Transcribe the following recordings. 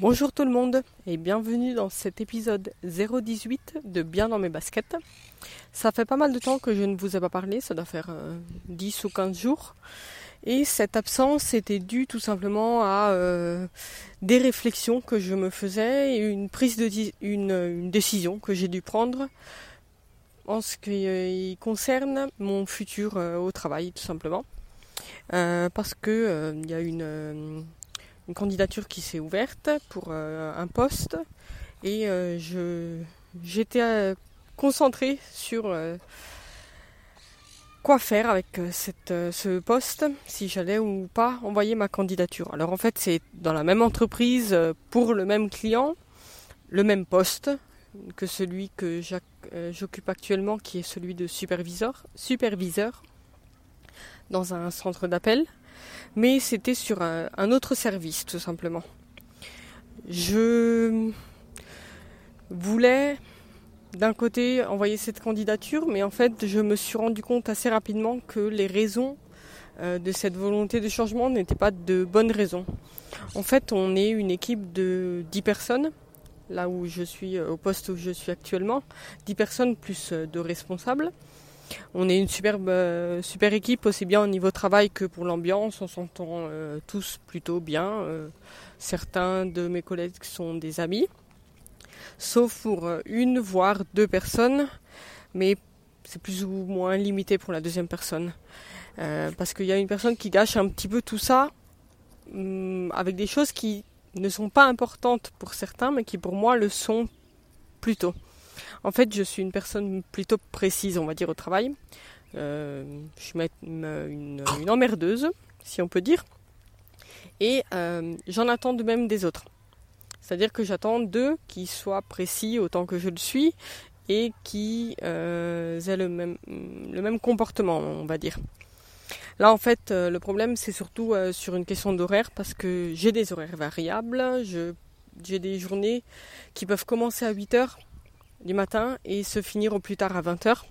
Bonjour tout le monde et bienvenue dans cet épisode 018 de Bien dans mes baskets. Ça fait pas mal de temps que je ne vous ai pas parlé, ça doit faire 10 euh, ou 15 jours. Et cette absence était due tout simplement à euh, des réflexions que je me faisais et une prise de décision que j'ai dû prendre en ce qui concerne mon futur euh, au travail tout simplement. parce que il y a une une candidature qui s'est ouverte pour euh, un poste et euh, je j'étais euh, concentrée sur quoi faire avec cette, ce poste, si j'allais ou pas envoyer ma candidature. Alors en fait c'est dans la même entreprise pour le même client, le même poste que celui que j'occupe actuellement qui est celui de superviseur, superviseur dans un centre d'appel mais c'était sur un, autre service tout simplement. Je voulais d'un côté envoyer cette candidature, mais en fait je me suis rendu compte assez rapidement que les raisons euh, de cette volonté de changement n'étaient pas de bonnes raisons. En fait, on est une équipe de 10 personnes, là où je suis, euh, au poste où je suis actuellement, 10 personnes plus euh, de responsables. On est une superbe, euh, super équipe, aussi bien au niveau travail que pour l'ambiance. On s'entend euh, tous plutôt bien. Euh, certains de mes collègues sont des amis, sauf pour une, voire deux personnes, mais c'est plus ou moins limité pour la deuxième personne. parce qu'il y a une personne qui gâche un petit peu tout ça hum, avec des choses qui ne sont pas importantes pour certains, mais qui pour moi le sont plutôt. En fait, je suis une personne plutôt précise, on va dire, au travail. Euh, je suis une, emmerdeuse, si on peut dire. Et euh, j'en attends de même des autres. C'est-à-dire que j'attends d'eux qui soient précis autant que je le suis et qui euh, aient le même, le même comportement, on va dire. Là, en fait, le problème, c'est surtout sur une question d'horaire parce que j'ai des horaires variables. j'ai des journées qui peuvent commencer à 8 heures du matin et se finir au plus tard à 20h.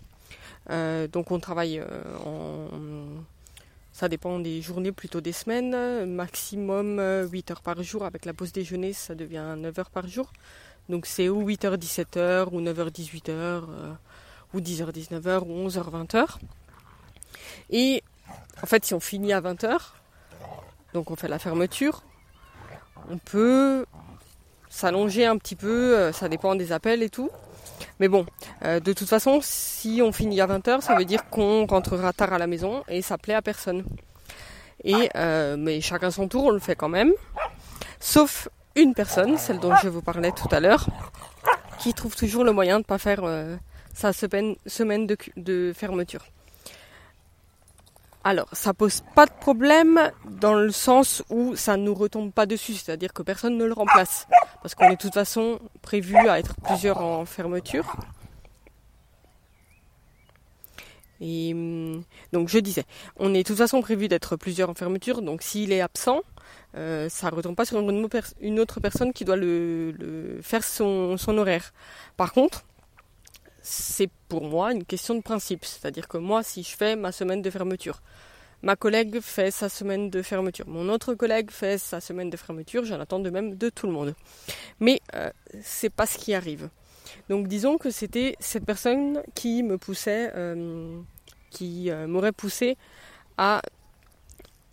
Euh, donc on travaille euh, en... Ça dépend des journées, plutôt des semaines. Maximum 8 euh, heures par jour. Avec la pause déjeuner, ça devient 9 heures par jour. Donc c'est ou 8h, 17h, ou 9h, 18h, ou 10h, 19h, ou 11h, 20h. Et en fait, si on finit à 20h, donc on fait la fermeture, on peut s'allonger un petit peu, ça dépend des appels et tout. Mais bon, euh, de toute façon, si on finit à 20h, ça veut dire qu'on rentrera tard à la maison et ça plaît à personne. Et euh, mais chacun son tour, on le fait quand même. Sauf une personne, celle dont je vous parlais tout à l'heure, qui trouve toujours le moyen de ne pas faire euh, sa semaine, semaine de fermeture. Alors, ça pose pas de problème dans le sens où ça ne nous retombe pas dessus, c'est-à-dire que personne ne le remplace, parce qu'on est de toute façon prévu à être plusieurs en fermeture. Et hum, donc je disais, on est de toute façon prévu d'être plusieurs en fermeture, donc s'il est absent, euh, ça ne retombe pas sur une autre personne qui doit le, faire son, son horaire. Par contre, c'est pour moi une question de principe. C'est-à-dire que moi, si je fais ma semaine de fermeture, ma collègue fait sa semaine de fermeture, mon autre collègue fait sa semaine de fermeture, j'en attends de même de tout le monde. Mais euh, c'est pas ce qui arrive. Donc disons que c'était cette personne qui me poussait, euh, qui euh, m'aurait poussé à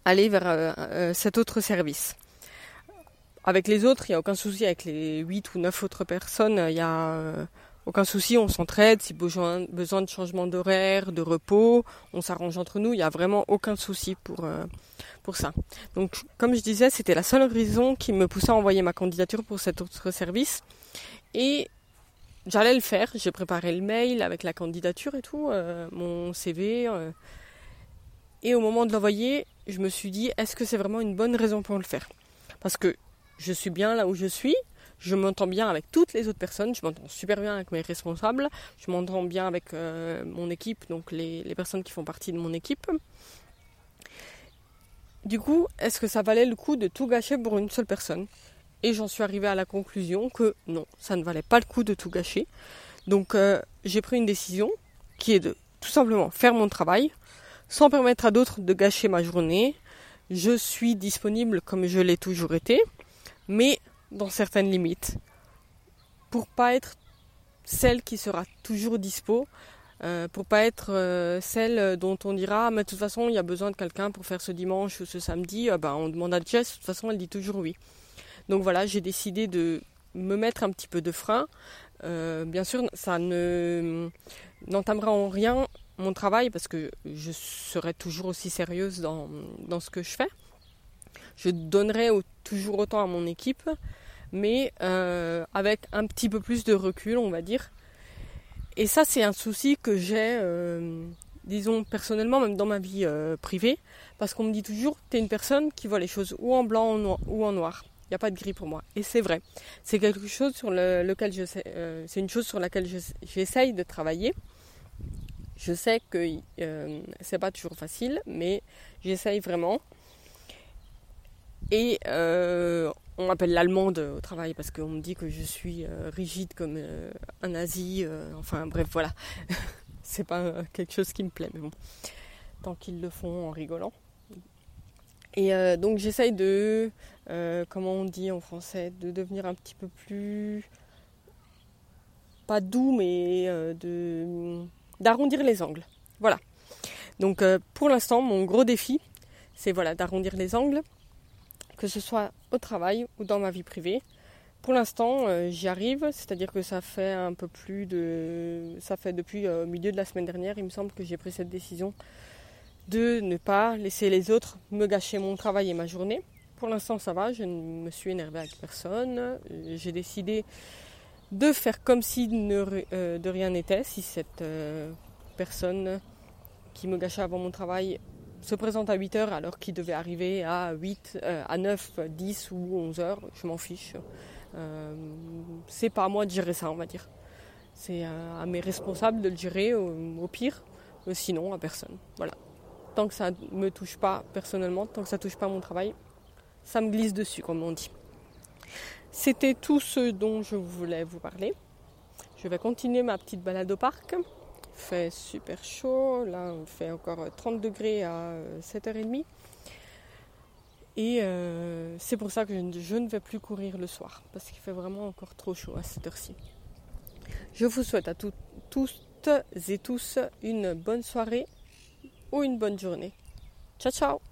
aller vers cet autre service. Avec les autres, il n'y a aucun souci. Avec les 8 ou 9 autres personnes, il y a aucun souci, on s'entraide. Si besoin, de changement d'horaire, de repos, on s'arrange entre nous. Il n'y a vraiment aucun souci pour, euh, pour ça. Donc, comme je disais, c'était la seule raison qui me poussait à envoyer ma candidature pour cet autre service. Et j'allais le faire. J'ai préparé le mail avec la candidature et tout, euh, mon CV. Euh. et au moment de l'envoyer, je me suis dit, est-ce que c'est vraiment une bonne raison pour le faire? Parce que je suis bien là où je suis, je m'entends bien avec toutes les autres personnes, je m'entends super bien avec mes responsables, je m'entends bien avec euh, mon équipe, donc les, personnes qui font partie de mon équipe. Du coup, est-ce que ça valait le coup de tout gâcher pour une seule personne? Et j'en suis arrivée à la conclusion que non, ça ne valait pas le coup de tout gâcher. Donc euh, j'ai pris une décision qui est de tout simplement faire mon travail sans permettre à d'autres de gâcher ma journée. Je suis disponible comme je l'ai toujours été, mais dans certaines limites pour pas être celle qui sera toujours dispo, euh, pour pas être euh, celle dont on dira ah, mais de toute façon il y a besoin de quelqu'un pour faire ce dimanche ou ce samedi, ben, on demande à Jess, de toute façon elle dit toujours oui. Donc voilà, j'ai décidé de me mettre un petit peu de frein. Euh, bien sûr, ça ne n'entamera en rien mon travail parce que je serai toujours aussi sérieuse dans, dans ce que je fais. Je donnerai toujours autant à mon équipe, mais avec un petit peu plus de recul, on va dire. Et ça, c'est un souci que j'ai, euh, disons personnellement, même dans ma vie euh, privée, parce qu'on me dit toujours, tu es une personne qui voit les choses ou en blanc ou en noir. Il n'y a pas de gris pour moi. Et c'est vrai. C'est quelque chose sur lequel je euh, c'est une chose sur laquelle j'essaye de travailler. Je sais que c'est pas toujours facile, mais j'essaye vraiment. Et on m'appelle l'allemande au travail parce qu'on me dit que je suis euh, rigide comme euh, un nazi. Euh, enfin bref, voilà. c'est pas quelque chose qui me plaît, mais bon. Tant qu'ils le font en rigolant. Et donc j'essaye de, comment on dit en français, de devenir un petit peu plus, pas doux, mais de d'arrondir les angles. Voilà. Donc pour l'instant, mon gros défi, c'est voilà d'arrondir les angles que ce soit au travail ou dans ma vie privée. Pour l'instant, euh, j'y arrive, c'est-à-dire que ça fait un peu plus de. Ça fait depuis euh, milieu de la semaine dernière, il me semble que j'ai pris cette décision de ne pas laisser les autres me gâcher mon travail et ma journée. Pour l'instant, ça va, je ne me suis énervée avec personne. Euh, j'ai décidé de faire comme si de rien n'était, si cette personne qui me gâchait avant mon travail se présente à 8 heures alors qu'il devait arriver à 8, euh, à 9, 10 ou 11 heures, je m'en fiche. Euh, c'est pas à moi de gérer ça, on va dire. C'est à, mes responsables de le gérer au, pire, sinon à personne. Voilà. Tant que ça ne me touche pas personnellement, tant que ça ne touche pas mon travail, ça me glisse dessus, comme on dit. C'était tout ce dont je voulais vous parler. Je vais continuer ma petite balade au parc fait super chaud. Là, on fait encore 30 degrés à 7h30. Et euh, c'est pour ça que je ne vais plus courir le soir, parce qu'il fait vraiment encore trop chaud à cette heure-ci. Je vous souhaite à toutes et tous une bonne soirée ou une bonne journée. Ciao ciao